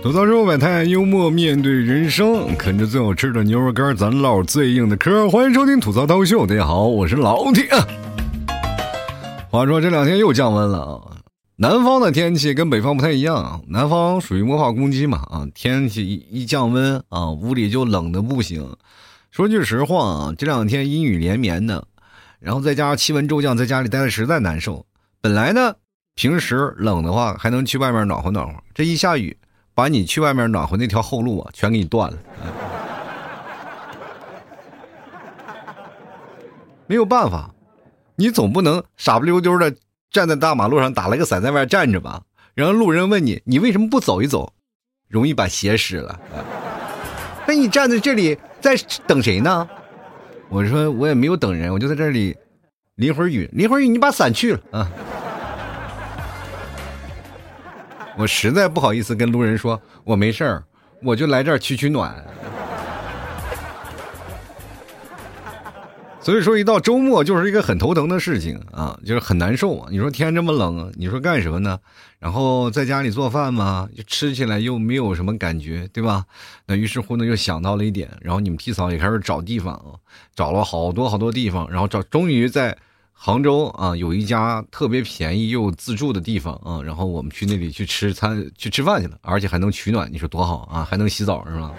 吐槽肉百态，幽默面对人生，啃着最好吃的牛肉干，咱唠最硬的嗑。欢迎收听吐槽涛秀，大家好，我是老铁。话说这两天又降温了啊，南方的天气跟北方不太一样，南方属于魔法攻击嘛啊，天气一一降温啊，屋里就冷的不行。说句实话啊，这两天阴雨连绵的，然后再加上气温骤降，在家里待的实在难受。本来呢，平时冷的话还能去外面暖和暖和，这一下雨，把你去外面暖和那条后路啊，全给你断了。没有办法，你总不能傻不溜丢的站在大马路上打了个伞在外站着吧？然后路人问你，你为什么不走一走？容易把鞋湿了。那你站在这里在等谁呢？我说我也没有等人，我就在这里淋会儿雨，淋会儿雨，你把伞去了啊！我实在不好意思跟路人说，我没事儿，我就来这儿取取暖。所以说，一到周末就是一个很头疼的事情啊，就是很难受。你说天这么冷，你说干什么呢？然后在家里做饭嘛，吃起来又没有什么感觉，对吧？那于是乎呢，又想到了一点，然后你们替嫂也开始找地方啊，找了好多好多地方，然后找，终于在杭州啊有一家特别便宜又自助的地方啊，然后我们去那里去吃餐去吃饭去了，而且还能取暖，你说多好啊，还能洗澡是吧？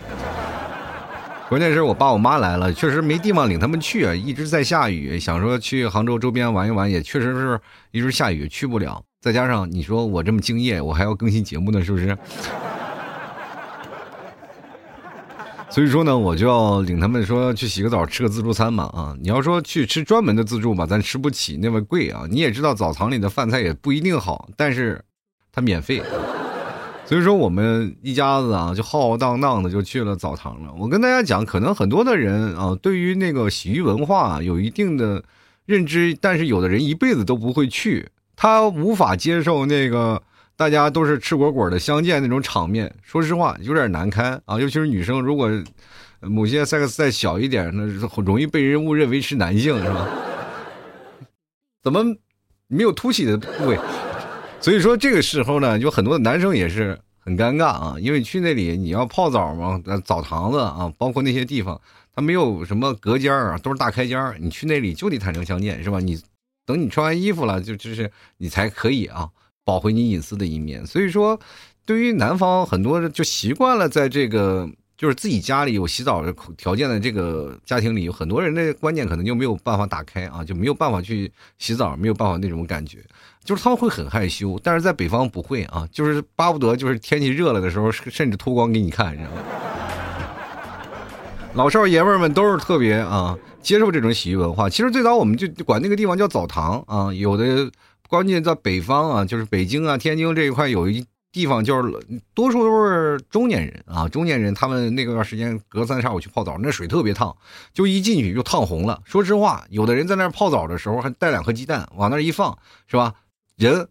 关键是我爸我妈来了，确实没地方领他们去啊，一直在下雨，想说去杭州周边玩一玩，也确实是一直下雨，去不了。再加上你说我这么敬业，我还要更新节目呢，是不是？所以说呢，我就要领他们说去洗个澡，吃个自助餐嘛啊！你要说去吃专门的自助吧，咱吃不起，那么贵啊！你也知道澡堂里的饭菜也不一定好，但是它免费。所以说，我们一家子啊，就浩浩荡荡的就去了澡堂了。我跟大家讲，可能很多的人啊，对于那个洗浴文化有一定的认知，但是有的人一辈子都不会去，他无法接受那个大家都是赤果果的相见那种场面。说实话，有点难堪啊，尤其是女生，如果某些 sex 再小一点，那容易被人误认为是男性，是吧？怎么没有凸起的部位？所以说这个时候呢，有很多男生也是很尴尬啊，因为去那里你要泡澡嘛，澡堂子啊，包括那些地方，它没有什么隔间啊，都是大开间你去那里就得坦诚相见，是吧？你等你穿完衣服了，就就是你才可以啊，保回你隐私的一面。所以说，对于南方很多人就习惯了在这个。就是自己家里有洗澡的条件的这个家庭里，有很多人的观念可能就没有办法打开啊，就没有办法去洗澡，没有办法那种感觉，就是他们会很害羞，但是在北方不会啊，就是巴不得就是天气热了的时候，甚至脱光给你看，你知道吗？老少爷们们都是特别啊，接受这种洗浴文化。其实最早我们就管那个地方叫澡堂啊，有的关键在北方啊，就是北京啊、天津这一块有一。地方就是多数都是中年人啊，中年人他们那段时间隔三差五去泡澡，那水特别烫，就一进去就烫红了。说实话，有的人在那泡澡的时候还带两颗鸡蛋往那一放，是吧？人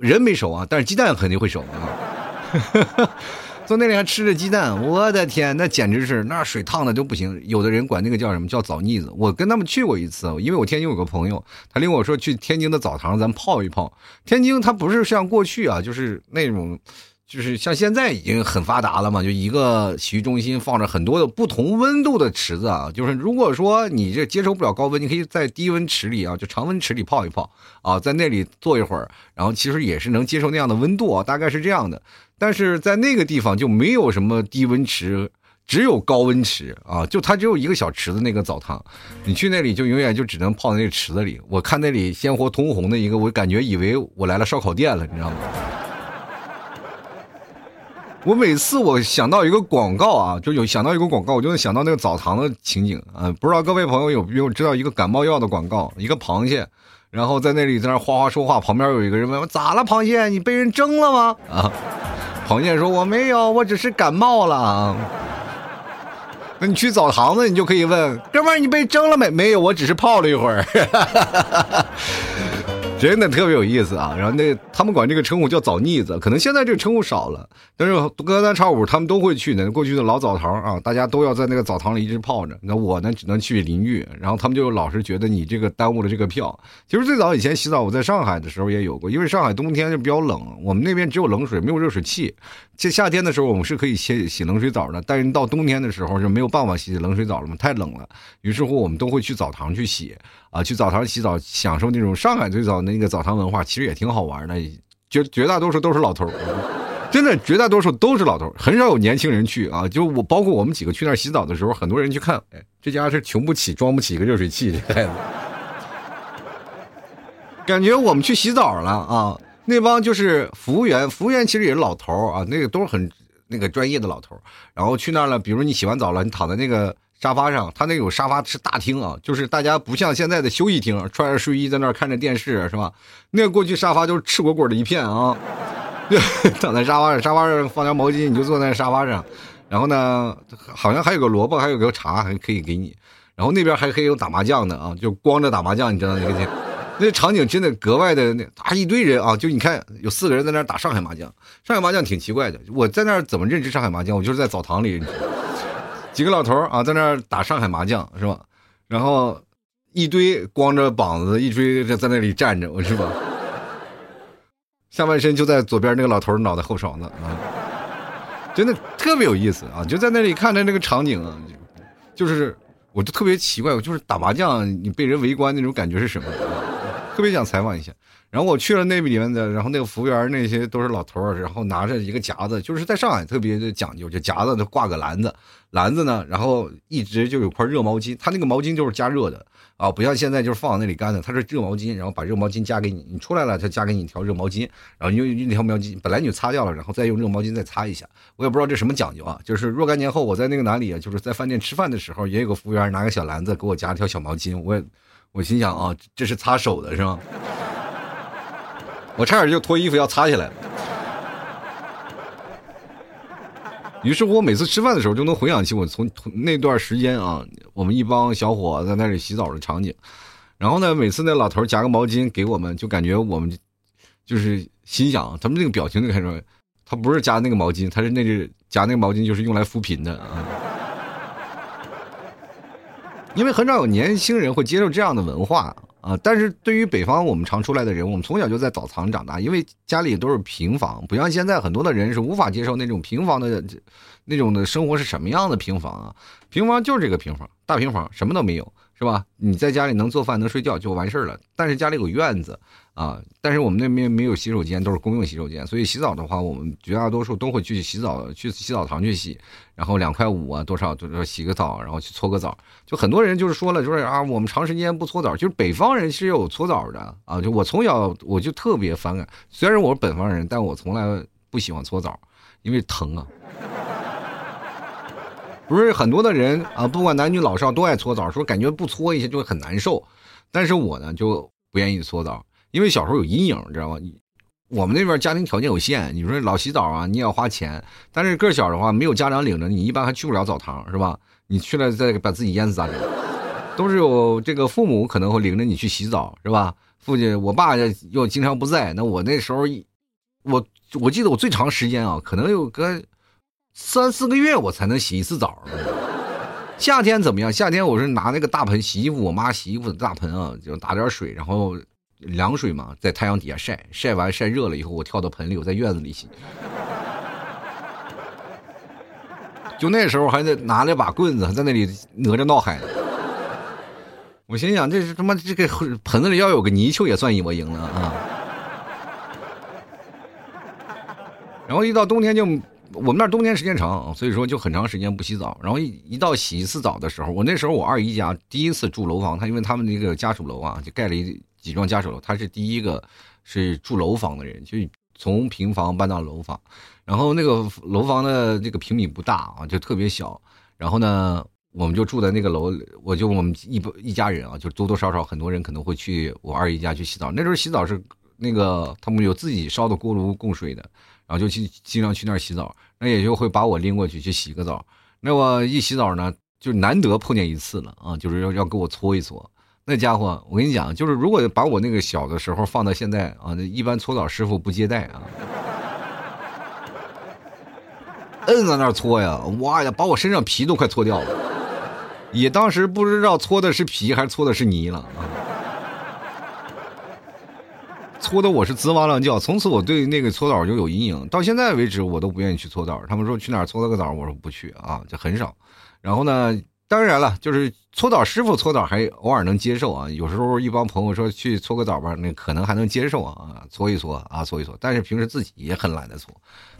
人没熟啊，但是鸡蛋肯定会熟啊。坐那里还吃着鸡蛋，我的天，那简直是那水烫的都不行。有的人管那个叫什么叫澡腻子。我跟他们去过一次，因为我天津有个朋友，他领我说去天津的澡堂咱泡一泡。天津它不是像过去啊，就是那种。就是像现在已经很发达了嘛，就一个洗浴中心放着很多的不同温度的池子啊。就是如果说你这接受不了高温，你可以在低温池里啊，就常温池里泡一泡啊，在那里坐一会儿，然后其实也是能接受那样的温度啊，大概是这样的。但是在那个地方就没有什么低温池，只有高温池啊，就它只有一个小池子那个澡堂，你去那里就永远就只能泡在那个池子里。我看那里鲜活通红的一个，我感觉以为我来了烧烤店了，你知道吗？我每次我想到一个广告啊，就有想到一个广告，我就能想到那个澡堂的情景啊。不知道各位朋友有没有知道一个感冒药的广告？一个螃蟹，然后在那里在那哗哗说话，旁边有一个人问我：“咋了，螃蟹？你被人蒸了吗？”啊，螃蟹说：“我没有，我只是感冒了。”那你去澡堂子，你就可以问：“哥们儿，你被蒸了没？”“没有，我只是泡了一会儿。”真的特别有意思啊。然后那他们管这个称呼叫澡腻子，可能现在这个称呼少了，但是隔三差五他们都会去的。过去的老澡堂啊，大家都要在那个澡堂里一直泡着。那我呢，只能去淋浴，然后他们就老是觉得你这个耽误了这个票。其实最早以前洗澡，我在上海的时候也有过，因为上海冬天就比较冷，我们那边只有冷水，没有热水器。这夏天的时候我们是可以洗洗冷水澡的，但是到冬天的时候就没有办法洗冷水澡了嘛，太冷了。于是乎我们都会去澡堂去洗啊，去澡堂洗澡，享受那种上海最早那个澡堂文化，其实也挺好玩的。绝绝大多数都是老头真的绝大多数都是老头很少有年轻人去啊。就我包括我们几个去那儿洗澡的时候，很多人去看，哎，这家是穷不起装不起一个热水器，这孩子。感觉我们去洗澡了啊。那帮就是服务员，服务员其实也是老头儿啊，那个都是很那个专业的老头儿。然后去那儿了，比如你洗完澡了，你躺在那个沙发上，他那有沙发是大厅啊，就是大家不像现在的休息厅，穿着睡衣在那儿看着电视是吧？那过去沙发就是赤果果的一片啊，躺在沙发上，沙发上放条毛巾，你就坐在沙发上。然后呢，好像还有个萝卜，还有个茶还可以给你。然后那边还可以有打麻将的啊，就光着打麻将，你知道那个。那场景真的格外的那啊一堆人啊，就你看有四个人在那打上海麻将，上海麻将挺奇怪的。我在那儿怎么认识上海麻将？我就是在澡堂里，几个老头啊在那儿打上海麻将是吧？然后一堆光着膀子，一堆在在那里站着，我是吧？下半身就在左边那个老头脑袋后勺子啊，真的特别有意思啊！就在那里看着那个场景啊，就是我就特别奇怪，我就是打麻将你被人围观那种感觉是什么？特别想采访一下，然后我去了那里面的，然后那个服务员那些都是老头儿，然后拿着一个夹子，就是在上海特别的讲究，就夹子挂个篮子，篮子呢，然后一直就有块热毛巾，他那个毛巾就是加热的啊，不像现在就是放那里干的，他是热毛巾，然后把热毛巾加给你，你出来了他加给你一条热毛巾，然后你用那条毛巾本来你就擦掉了，然后再用热毛巾再擦一下，我也不知道这什么讲究啊，就是若干年后我在那个哪里啊，就是在饭店吃饭的时候，也有个服务员拿个小篮子给我夹一条小毛巾，我也。我心想啊，这是擦手的是吗？我差点就脱衣服要擦下来了。于是，我每次吃饭的时候就能回想起我从那段时间啊，我们一帮小伙子在那里洗澡的场景。然后呢，每次那老头夹个毛巾给我们，就感觉我们就是心想，他们那个表情就看出，他不是夹那个毛巾，他是那个夹那个毛巾就是用来扶贫的啊。因为很少有年轻人会接受这样的文化啊，但是对于北方我们常出来的人，我们从小就在澡堂长大，因为家里都是平房，不像现在很多的人是无法接受那种平房的，那种的生活是什么样的平房啊？平房就是这个平房，大平房，什么都没有。是吧？你在家里能做饭能睡觉就完事儿了。但是家里有院子啊，但是我们那边没有洗手间，都是公用洗手间。所以洗澡的话，我们绝大多数都会去洗澡，去洗澡堂去洗。然后两块五啊，多少就是洗个澡，然后去搓个澡。就很多人就是说了，就是啊，我们长时间不搓澡，就是北方人是有搓澡的啊。就我从小我就特别反感，虽然我是北方人，但我从来不喜欢搓澡，因为疼啊。不是很多的人啊，不管男女老少都爱搓澡，说感觉不搓一下就会很难受。但是我呢就不愿意搓澡，因为小时候有阴影，知道吗？我们那边家庭条件有限，你说老洗澡啊，你也要花钱。但是个小的话，没有家长领着，你一般还去不了澡堂，是吧？你去了再把自己淹死咋整？都是有这个父母可能会领着你去洗澡，是吧？父亲，我爸又经常不在，那我那时候，我我记得我最长时间啊，可能有个。三四个月我才能洗一次澡。夏天怎么样？夏天我是拿那个大盆洗衣服，我妈洗衣服的大盆啊，就打点水，然后凉水嘛，在太阳底下晒，晒完晒热了以后，我跳到盆里，我在院子里洗。就那时候还得拿了把棍子，在那里哪吒闹海。我心想，这是他妈这个盆子里要有个泥鳅也算我赢了啊！然后一到冬天就。我们那冬天时间长，所以说就很长时间不洗澡。然后一一到洗一次澡的时候，我那时候我二姨家第一次住楼房，他因为他们那个家属楼啊，就盖了一几幢家属楼，他是第一个是住楼房的人，就从平房搬到楼房。然后那个楼房的这个平米不大啊，就特别小。然后呢，我们就住在那个楼，我就我们一一家人啊，就多多少少很多人可能会去我二姨家去洗澡。那时候洗澡是那个他们有自己烧的锅炉供水的。然后就去经常去那儿洗澡，那也就会把我拎过去去洗个澡。那我一洗澡呢，就难得碰见一次了啊，就是要要给我搓一搓。那家伙，我跟你讲，就是如果把我那个小的时候放到现在啊，那一般搓澡师傅不接待啊，摁在那儿搓呀，哇呀，把我身上皮都快搓掉了，也当时不知道搓的是皮还是搓的是泥了啊。搓的我是滋哇乱叫，从此我对那个搓澡就有阴影，到现在为止我都不愿意去搓澡。他们说去哪儿搓个澡，我说不去啊，就很少。然后呢，当然了，就是搓澡师傅搓澡还偶尔能接受啊，有时候一帮朋友说去搓个澡吧，那可能还能接受啊，搓一搓啊，搓一搓。但是平时自己也很懒得搓，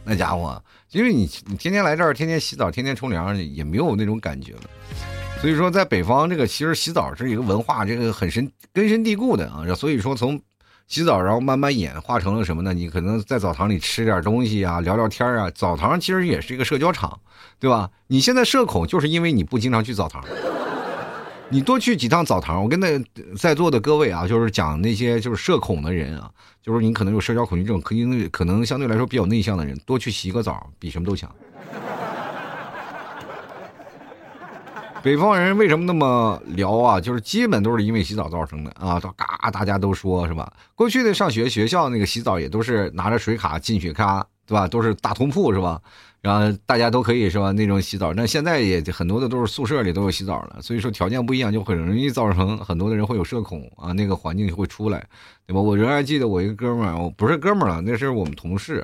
那家伙，因为你你天天来这儿，天天洗澡，天天冲凉，也没有那种感觉了。所以说，在北方这个其实洗澡是一个文化，这个很深根深蒂固的啊。所以说从洗澡，然后慢慢演化成了什么呢？你可能在澡堂里吃点东西啊，聊聊天啊。澡堂其实也是一个社交场，对吧？你现在社恐，就是因为你不经常去澡堂。你多去几趟澡堂。我跟那在座的各位啊，就是讲那些就是社恐的人啊，就是你可能有社交恐惧症，可能可能相对来说比较内向的人，多去洗个澡，比什么都强。北方人为什么那么聊啊？就是基本都是因为洗澡造成的啊！都嘎，大家都说是吧？过去的上学学校那个洗澡也都是拿着水卡进去，咔，对吧？都是大通铺是吧？然后大家都可以是吧？那种洗澡，那现在也很多的都是宿舍里都有洗澡了，所以说条件不一样，就很容易造成很多的人会有社恐啊，那个环境就会出来，对吧？我仍然记得我一个哥们儿，我不是哥们儿了，那是我们同事。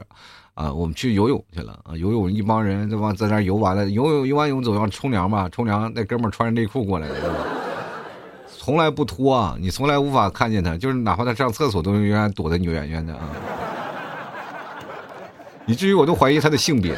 啊，我们去游泳去了啊！游泳一帮人对吧，在那游完了，游泳游完泳总要冲凉吧，冲凉那哥们穿着内裤过来的，从来不脱啊，你从来无法看见他，就是哪怕他上厕所都永远躲得远远的啊，以至于我都怀疑他的性别，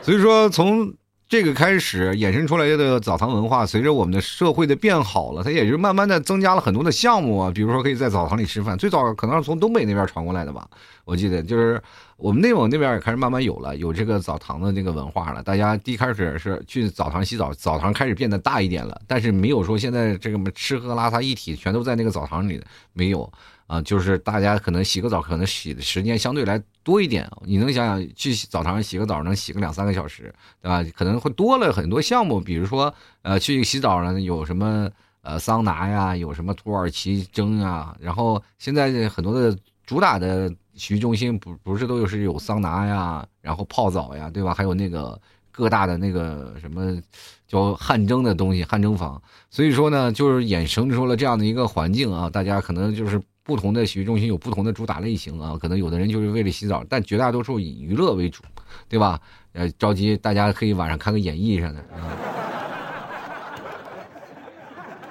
所以说从。这个开始衍生出来的澡堂文化，随着我们的社会的变好了，它也就慢慢的增加了很多的项目啊，比如说可以在澡堂里吃饭。最早可能是从东北那边传过来的吧，我记得就是我们内蒙那边也开始慢慢有了有这个澡堂的这个文化了。大家第一开始是去澡堂洗澡，澡堂开始变得大一点了，但是没有说现在这个吃喝拉撒一体全都在那个澡堂里没有。啊，就是大家可能洗个澡，可 能洗的时间相对来多一点。你能想想，去澡堂洗个澡能洗个两三个小时，对吧？可能会多了很多项目，比如说，呃，去洗澡呢，有什么呃桑拿呀，有什么土耳其蒸啊。然后现在很多的主打的洗浴中心，不不是都有是有桑拿呀，然后泡澡呀，对吧？还有那个各大的那个什么叫汗蒸的东西，汗蒸房。所以说呢，就是衍生出了这样的一个环境啊，大家可能就是。不同的洗浴中心有不同的主打类型啊，可能有的人就是为了洗澡，但绝大多数以娱乐为主，对吧？呃，着急大家可以晚上看个演艺啥的啊。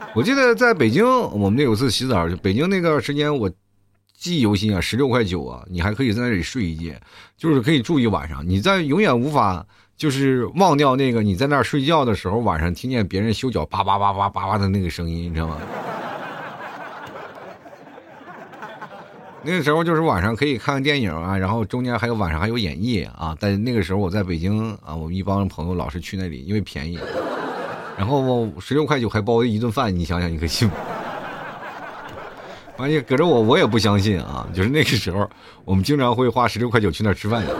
我记得在北京，我们那有次洗澡，北京那段时间我记忆犹新啊，十六块九啊，你还可以在那里睡一觉，就是可以住一晚上，你在永远无法就是忘掉那个你在那儿睡觉的时候，晚上听见别人修脚叭叭叭叭叭叭的那个声音，你知道吗？那个时候就是晚上可以看看电影啊，然后中间还有晚上还有演绎啊。但那个时候我在北京啊，我们一帮朋友老是去那里，因为便宜。然后十六块九还包一顿饭，你想想你可信吗？完了，搁着我我也不相信啊。就是那个时候，我们经常会花十六块九去那吃饭去，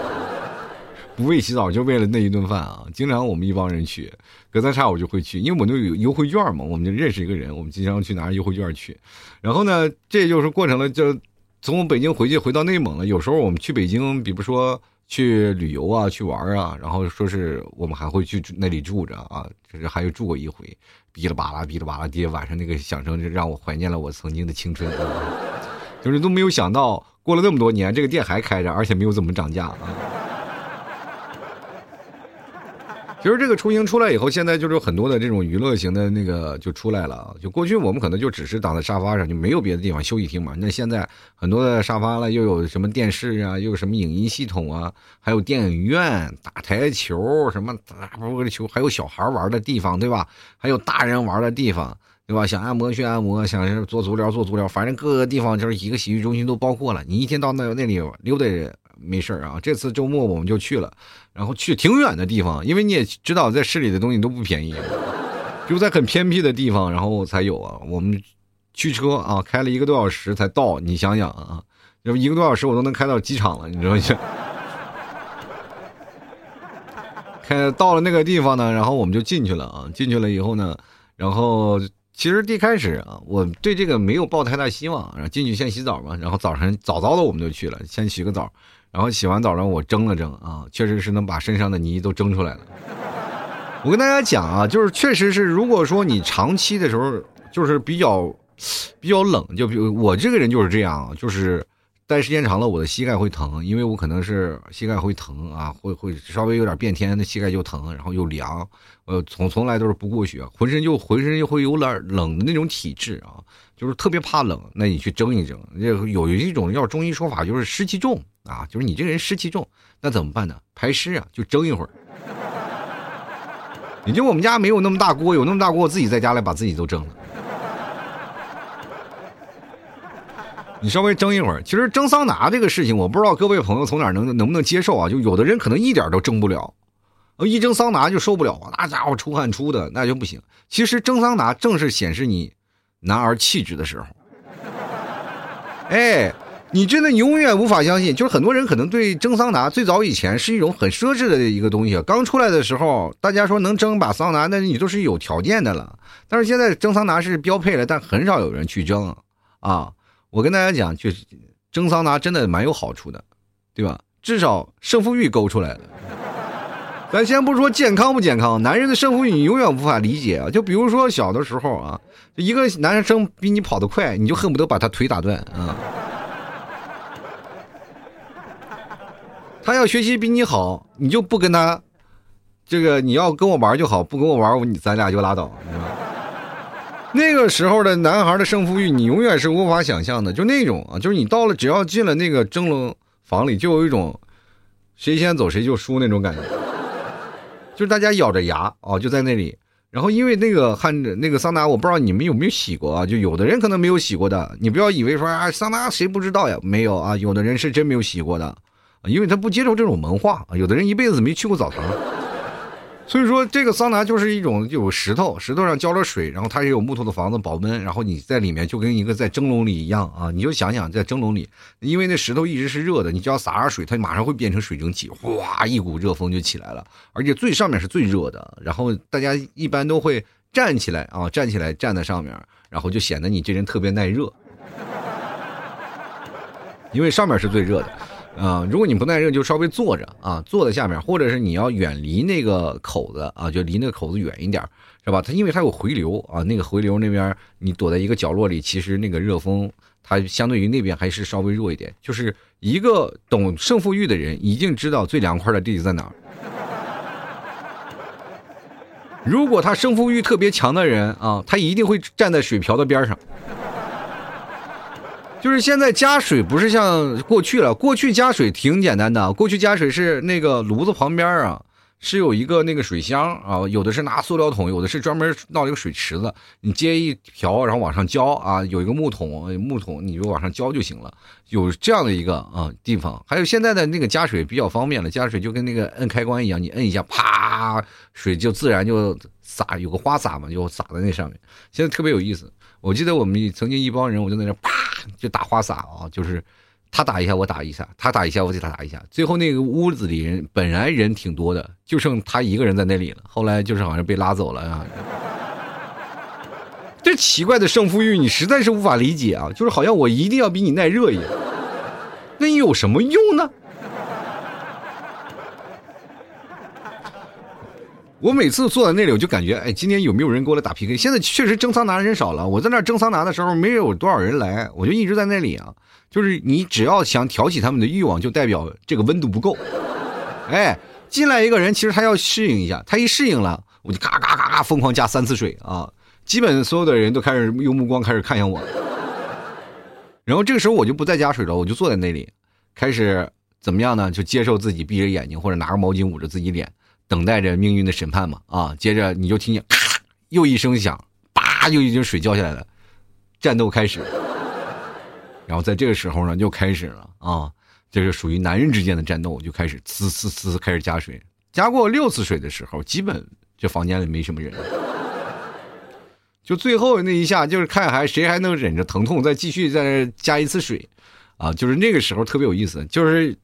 不为洗澡，就为了那一顿饭啊。经常我们一帮人去，隔三差五就会去，因为我那有优惠券嘛，我们就认识一个人，我们经常去拿着优惠券去。然后呢，这就是过程了，就。从北京回去回到内蒙了，有时候我们去北京，比如说去旅游啊，去玩啊，然后说是我们还会去那里住着啊，就是还有住过一回，哔哩吧啦，哔哩吧啦，爹晚上那个响声就让我怀念了我曾经的青春，就是都没有想到过了那么多年，这个店还开着，而且没有怎么涨价啊。其实这个雏形出来以后，现在就是很多的这种娱乐型的那个就出来了。就过去我们可能就只是躺在沙发上，就没有别的地方休息厅嘛。那现在很多的沙发了，又有什么电视啊，又有什么影音系统啊，还有电影院打台球，什么打波球，还有小孩玩的地方，对吧？还有大人玩的地方，对吧？想按摩去按摩，想做足疗做足疗，反正各个地方就是一个洗浴中心都包括了。你一天到那那里溜达没事啊。这次周末我们就去了。然后去挺远的地方，因为你也知道，在市里的东西都不便宜，就在很偏僻的地方，然后才有啊。我们驱车啊，开了一个多小时才到。你想想啊，要不一个多小时我都能开到机场了，你知道吗？开到了那个地方呢，然后我们就进去了啊。进去了以后呢，然后其实一开始啊，我对这个没有抱太大希望，然后进去先洗澡嘛，然后早上早早的我们就去了，先洗个澡，然后洗完澡呢，我蒸了蒸啊，确实是能把身上的泥都蒸出来了。我跟大家讲啊，就是确实是，如果说你长期的时候就是比较比较冷，就比如我这个人就是这样，就是待时间长了，我的膝盖会疼，因为我可能是膝盖会疼啊，会会稍微有点变天，那膝盖就疼，然后又凉，呃，从从来都是不过血，浑身就浑身就会有点冷的那种体质啊，就是特别怕冷。那你去蒸一蒸，有有一种要中医说法就是湿气重啊，就是你这个人湿气重，那怎么办呢？排湿啊，就蒸一会儿。你就我们家没有那么大锅，有那么大锅，我自己在家里把自己都蒸了。你稍微蒸一会儿，其实蒸桑拿这个事情，我不知道各位朋友从哪能能不能接受啊？就有的人可能一点都蒸不了，一蒸桑拿就受不了，那家伙出汗出的那就不行。其实蒸桑拿正是显示你男儿气质的时候，哎。你真的永远无法相信，就是很多人可能对蒸桑拿最早以前是一种很奢侈的一个东西。刚出来的时候，大家说能蒸把桑拿，那你都是有条件的了。但是现在蒸桑拿是标配了，但很少有人去蒸啊。我跟大家讲，就是蒸桑拿真的蛮有好处的，对吧？至少胜负欲勾出来了。咱先不说健康不健康，男人的胜负欲你永远无法理解啊。就比如说小的时候啊，一个男生比你跑得快，你就恨不得把他腿打断啊。他要学习比你好，你就不跟他，这个你要跟我玩就好，不跟我玩我，你咱俩就拉倒，那个时候的男孩的胜负欲，你永远是无法想象的，就那种啊，就是你到了，只要进了那个蒸笼房里，就有一种谁先走谁就输那种感觉，就是大家咬着牙啊，就在那里，然后因为那个汗那个桑拿，我不知道你们有没有洗过啊，就有的人可能没有洗过的，你不要以为说啊桑拿谁不知道呀，没有啊，有的人是真没有洗过的。因为他不接受这种文化，有的人一辈子没去过澡堂，所以说这个桑拿就是一种有石头，石头上浇了水，然后它也有木头的房子保温，然后你在里面就跟一个在蒸笼里一样啊，你就想想在蒸笼里，因为那石头一直是热的，你只要洒点水，它马上会变成水蒸气，哗，一股热风就起来了，而且最上面是最热的，然后大家一般都会站起来啊，站起来站在上面，然后就显得你这人特别耐热，因为上面是最热的。啊，如果你不耐热，就稍微坐着啊，坐在下面，或者是你要远离那个口子啊，就离那个口子远一点，是吧？它因为它有回流啊，那个回流那边你躲在一个角落里，其实那个热风它相对于那边还是稍微弱一点。就是一个懂胜负欲的人，已经知道最凉快的地方在哪儿。如果他胜负欲特别强的人啊，他一定会站在水瓢的边上。就是现在加水不是像过去了，过去加水挺简单的。过去加水是那个炉子旁边啊，是有一个那个水箱啊，有的是拿塑料桶，有的是专门闹一个水池子，你接一瓢，然后往上浇啊，有一个木桶，木桶你就往上浇就行了。有这样的一个啊地方，还有现在的那个加水比较方便了，加水就跟那个摁开关一样，你摁一下，啪，水就自然就洒，有个花洒嘛，就洒在那上面。现在特别有意思。我记得我们曾经一帮人，我就在那啪就打花洒啊，就是他打一下我打一下，他打一下我给他打一下，最后那个屋子里人本来人挺多的，就剩他一个人在那里了。后来就是好像被拉走了啊。这奇怪的胜负欲，你实在是无法理解啊！就是好像我一定要比你耐热一样，那你有什么用呢？我每次坐在那里，我就感觉，哎，今天有没有人给我来打 PK？现在确实蒸桑拿人少了。我在那蒸桑拿的时候，没有多少人来，我就一直在那里啊。就是你只要想挑起他们的欲望，就代表这个温度不够。哎，进来一个人，其实他要适应一下，他一适应了，我就嘎嘎嘎嘎疯狂加三次水啊。基本所有的人都开始用目光开始看向我。然后这个时候我就不再加水了，我就坐在那里，开始怎么样呢？就接受自己闭着眼睛，或者拿个毛巾捂着自己脸。等待着命运的审判嘛啊！接着你就听见咔又一声响，叭又一滴水浇下来了，战斗开始。然后在这个时候呢，就开始了啊，这是属于男人之间的战斗，就开始呲呲呲开始加水。加过六次水的时候，基本这房间里没什么人。就最后那一下，就是看还谁还能忍着疼痛再继续再加一次水，啊，就是那个时候特别有意思，就是。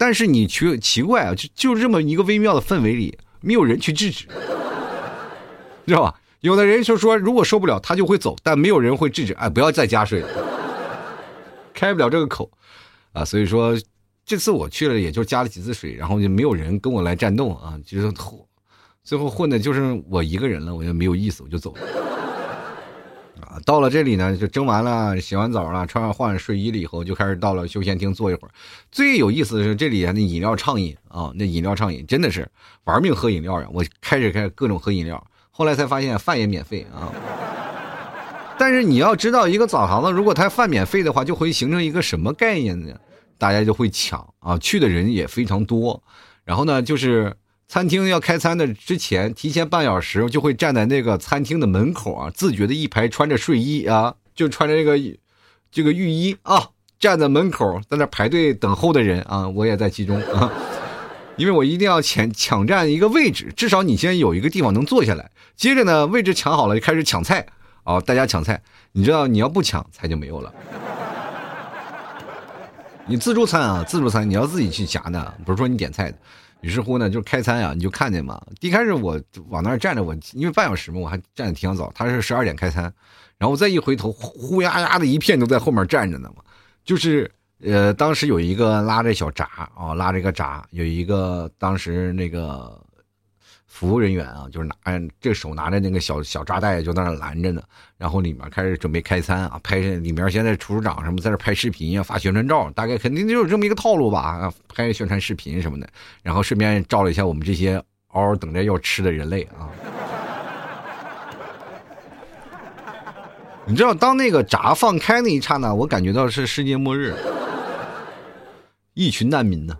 但是你奇奇怪啊，就就这么一个微妙的氛围里，没有人去制止，知道吧？有的人就说，如果受不了，他就会走，但没有人会制止。哎，不要再加水了，开不了这个口，啊，所以说这次我去了，也就加了几次水，然后就没有人跟我来战斗啊，就是最后混的就是我一个人了，我就没有意思，我就走了。啊，到了这里呢，就蒸完了，洗完澡了，穿上换上睡衣了以后，就开始到了休闲厅坐一会儿。最有意思的是这里那饮料畅饮啊，那饮料畅饮真的是玩命喝饮料呀！我开始开始各种喝饮料。后来才发现饭也免费啊，但是你要知道，一个澡堂子如果它饭免费的话，就会形成一个什么概念呢？大家就会抢啊，去的人也非常多。然后呢，就是餐厅要开餐的之前，提前半小时就会站在那个餐厅的门口啊，自觉的一排穿着睡衣啊，就穿着这个这个浴衣啊，站在门口在那排队等候的人啊，我也在其中啊。因为我一定要抢抢占一个位置，至少你先有一个地方能坐下来。接着呢，位置抢好了就开始抢菜，啊，大家抢菜。你知道你要不抢菜就没有了。你自助餐啊，自助餐你要自己去夹的，不是说你点菜的。于是乎呢，就开餐啊，你就看见嘛。一开始我往那儿站着，我因为半小时嘛，我还站的挺早。他是十二点开餐，然后我再一回头，呼呀呀的一片都在后面站着呢嘛，就是。呃，当时有一个拉着小闸啊，拉着一个闸，有一个当时那个服务人员啊，就是拿这手拿着那个小小扎带，就在那拦着呢。然后里面开始准备开餐啊，拍里面现在厨师长什么在这拍视频啊，发宣传照，大概肯定就有这么一个套路吧啊，拍宣传视频什么的，然后顺便照了一下我们这些嗷嗷等着要吃的人类啊。你知道，当那个闸放开那一刹那，我感觉到是世界末日。一群难民呢，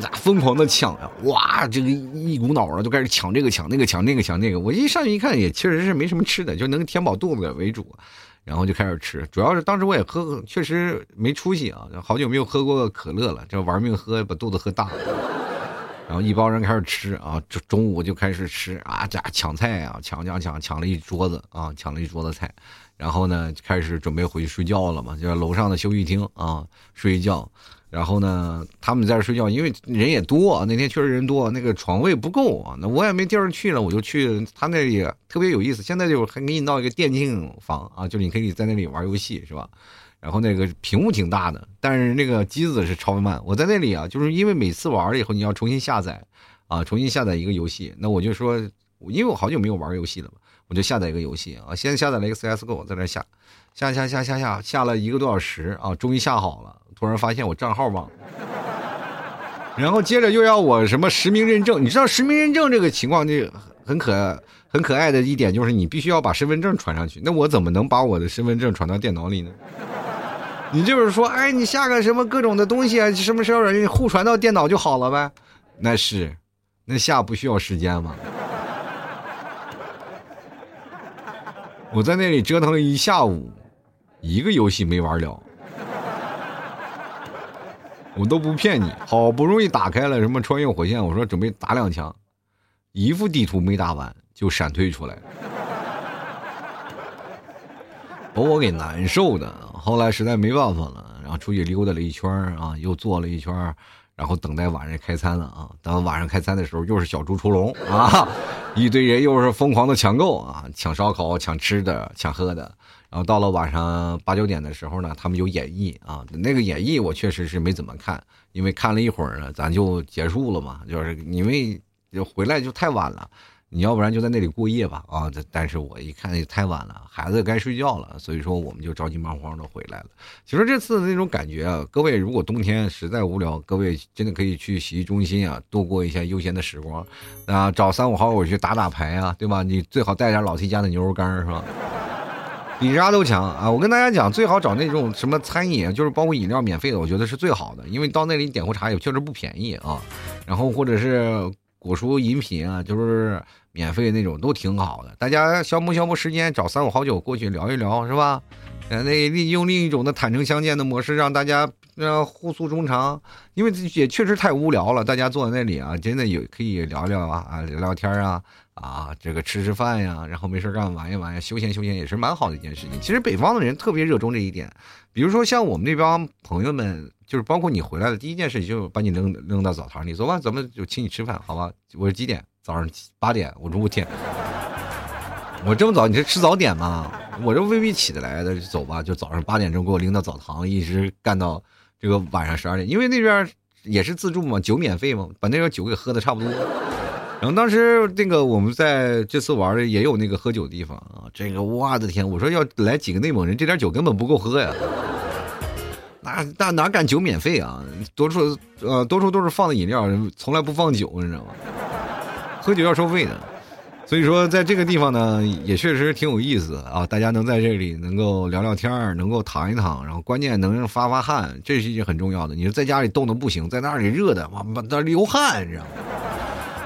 家疯狂的抢呀！哇，这个一股脑的就开始抢这个抢那个抢那个抢那个。我一上去一看，也确实是没什么吃的，就能填饱肚子为主，然后就开始吃。主要是当时我也喝，确实没出息啊，好久没有喝过可乐了，这玩命喝，把肚子喝大了。然后一帮人开始吃啊，中中午就开始吃啊，家抢菜啊，抢抢抢抢了一桌子啊，抢了一桌子菜。然后呢，开始准备回去睡觉了嘛，就是楼上的休息厅啊，睡一觉。然后呢，他们在这睡觉，因为人也多，那天确实人多，那个床位不够啊。那我也没地儿去了，我就去他那里，特别有意思。现在就还给你闹一个电竞房啊，就你可以在那里玩游戏，是吧？然后那个屏幕挺大的，但是那个机子是超慢。我在那里啊，就是因为每次玩了以后，你要重新下载啊，重新下载一个游戏。那我就说，因为我好久没有玩游戏了嘛。我就下载一个游戏啊，先下载了一个 CSGO，在那下，下下下下下下了一个多小时啊，终于下好了。突然发现我账号忘了，然后接着又要我什么实名认证？你知道实名认证这个情况就很可很可爱的一点就是你必须要把身份证传上去。那我怎么能把我的身份证传到电脑里呢？你就是说，哎，你下个什么各种的东西啊，什么时候软件互传到电脑就好了呗？那是，那下不需要时间吗？我在那里折腾了一下午，一个游戏没玩了。我都不骗你，好不容易打开了什么穿越火线，我说准备打两枪，一副地图没打完就闪退出来，把我给难受的。后来实在没办法了，然后出去溜达了一圈啊，又坐了一圈。然后等待晚上开餐了啊！等晚上开餐的时候，又是小猪出笼啊！一堆人又是疯狂的抢购啊，抢烧烤、抢吃的、抢喝的。然后到了晚上八九点的时候呢，他们有演绎啊。那个演绎我确实是没怎么看，因为看了一会儿呢，咱就结束了嘛。就是因为就回来就太晚了。你要不然就在那里过夜吧，啊！但是我一看也太晚了，孩子该睡觉了，所以说我们就着急忙慌的回来了。其实这次的那种感觉啊，各位如果冬天实在无聊，各位真的可以去洗浴中心啊，度过一下悠闲的时光，啊，找三五好友去打打牌啊，对吧？你最好带点老 T 家的牛肉干是吧？比啥都强啊！我跟大家讲，最好找那种什么餐饮，就是包括饮料免费的，我觉得是最好的，因为到那里点壶茶也确实不便宜啊。然后或者是。果蔬饮品啊，就是免费那种，都挺好的。大家消磨消磨时间，找三五好友过去聊一聊，是吧？呃，那利用另一种的坦诚相见的模式，让大家呃互诉衷肠。因为也确实太无聊了，大家坐在那里啊，真的有可以聊聊啊啊，聊聊天啊啊，这个吃吃饭呀，然后没事干玩一玩呀，休闲休闲也是蛮好的一件事情。其实北方的人特别热衷这一点，比如说像我们那帮朋友们。就是包括你回来的第一件事，就把你扔扔到澡堂里，走吧，咱们就请你吃饭，好吧？我是几点？早上八点，我说我天，我这么早你是吃早点吗？我这未必起得来的，走吧，就早上八点钟给我拎到澡堂，一直干到这个晚上十二点，因为那边也是自助嘛，酒免费嘛，把那边酒给喝的差不多。然后当时那个我们在这次玩的也有那个喝酒的地方啊，这个我的天，我说要来几个内蒙人，这点酒根本不够喝呀。那那哪敢酒免费啊？多数呃多数都是放的饮料，从来不放酒，你知道吗？喝酒要收费的。所以说，在这个地方呢，也确实挺有意思啊！大家能在这里能够聊聊天能够躺一躺，然后关键能发发汗，这是一件很重要的。你说在家里冻得不行，在那里热的，哇，那流汗，你知道吗？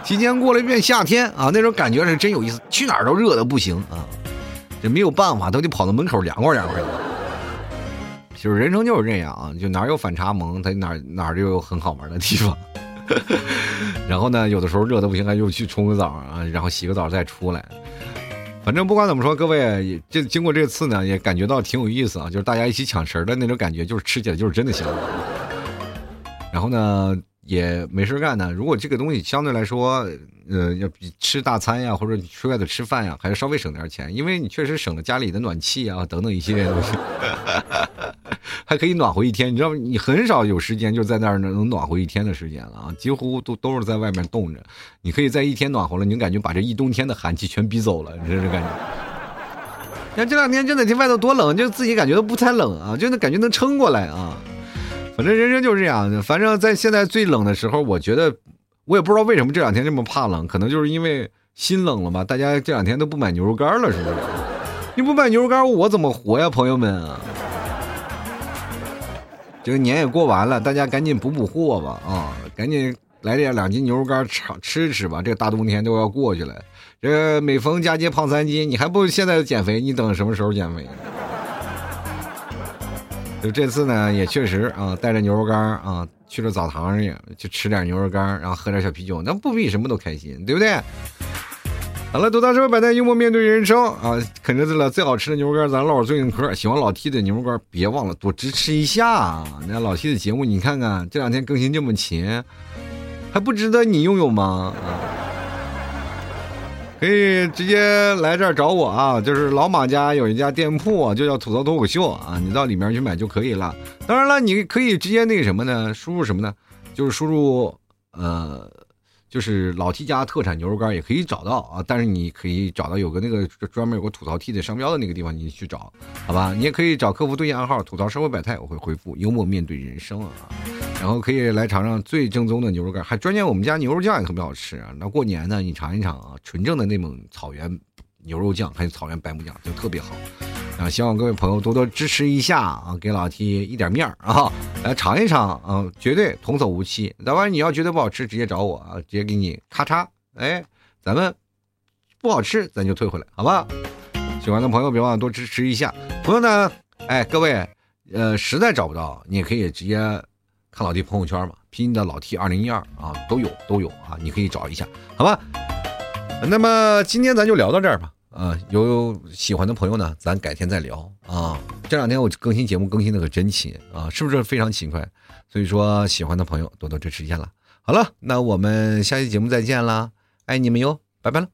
提前过了一遍夏天啊，那种感觉是真有意思。去哪儿都热的不行啊，这没有办法，都得跑到门口凉快凉快的。就是人生就是这样啊，就哪有反差萌，它哪哪就有很好玩的地方。然后呢，有的时候热的不行，还又去冲个澡啊，然后洗个澡再出来。反正不管怎么说，各位这经过这次呢，也感觉到挺有意思啊，就是大家一起抢食的那种感觉，就是吃起来就是真的香。然后呢。也没事干呢。如果这个东西相对来说，呃，要比吃大餐呀，或者你去外头吃饭呀，还是稍微省点钱，因为你确实省了家里的暖气啊等等一系列东西，还可以暖和一天。你知道吗？你很少有时间就在那儿能暖和一天的时间了啊，几乎都都是在外面冻着。你可以在一天暖和了，你就感觉把这一冬天的寒气全逼走了，你这感觉。像这两天这两天外头多冷，就自己感觉都不太冷啊，就那感觉能撑过来啊。反正人生就是这样。反正在现在最冷的时候，我觉得我也不知道为什么这两天这么怕冷，可能就是因为心冷了吧。大家这两天都不买牛肉干了，是不是？你不买牛肉干，我怎么活呀，朋友们啊？这个年也过完了，大家赶紧补补货吧啊！赶紧来点两斤牛肉干尝吃吃吧。这个大冬天都要过去了，这每逢佳节胖三斤，你还不现在减肥？你等什么时候减肥？就这次呢，也确实啊，带着牛肉干啊，去了澡堂去，就吃点牛肉干然后喝点小啤酒，那不比什么都开心，对不对？好了，多大社会百态，幽默面对人生啊！啃着了最好吃的牛肉干咱唠会最硬嗑。喜欢老 T 的牛肉干别忘了多支持一下啊！那老 T 的节目，你看看这两天更新这么勤，还不值得你拥有吗？啊！可以直接来这儿找我啊！就是老马家有一家店铺，就叫吐槽脱口秀啊，你到里面去买就可以了。当然了，你可以直接那个什么呢？输入什么呢？就是输入呃，就是老 T 家特产牛肉干也可以找到啊。但是你可以找到有个那个专门有个吐槽 T 的商标的那个地方，你去找，好吧？你也可以找客服对应暗号吐槽生活百态，我会回复幽默面对人生啊。然后可以来尝尝最正宗的牛肉干，还专荐我们家牛肉酱也特别好吃啊！那过年呢，你尝一尝啊，纯正的内蒙草原牛肉酱，还有草原白木酱，就特别好。啊，希望各位朋友多多支持一下啊，给老 T 一点面儿啊，来尝一尝啊，绝对童叟无欺。要不然你要觉得不好吃，直接找我啊，直接给你咔嚓，哎，咱们不好吃咱就退回来，好吧？喜欢的朋友别忘了多支持一下。朋友呢，哎，各位，呃，实在找不到，你也可以直接。看老弟朋友圈嘛，拼音的老 T 二零一二啊，都有都有啊，你可以找一下，好吧？那么今天咱就聊到这儿吧，啊，有喜欢的朋友呢，咱改天再聊啊。这两天我更新节目更新的可真勤啊，是不是非常勤快？所以说喜欢的朋友多多支持一下了。好了，那我们下期节目再见啦，爱你们哟，拜拜了。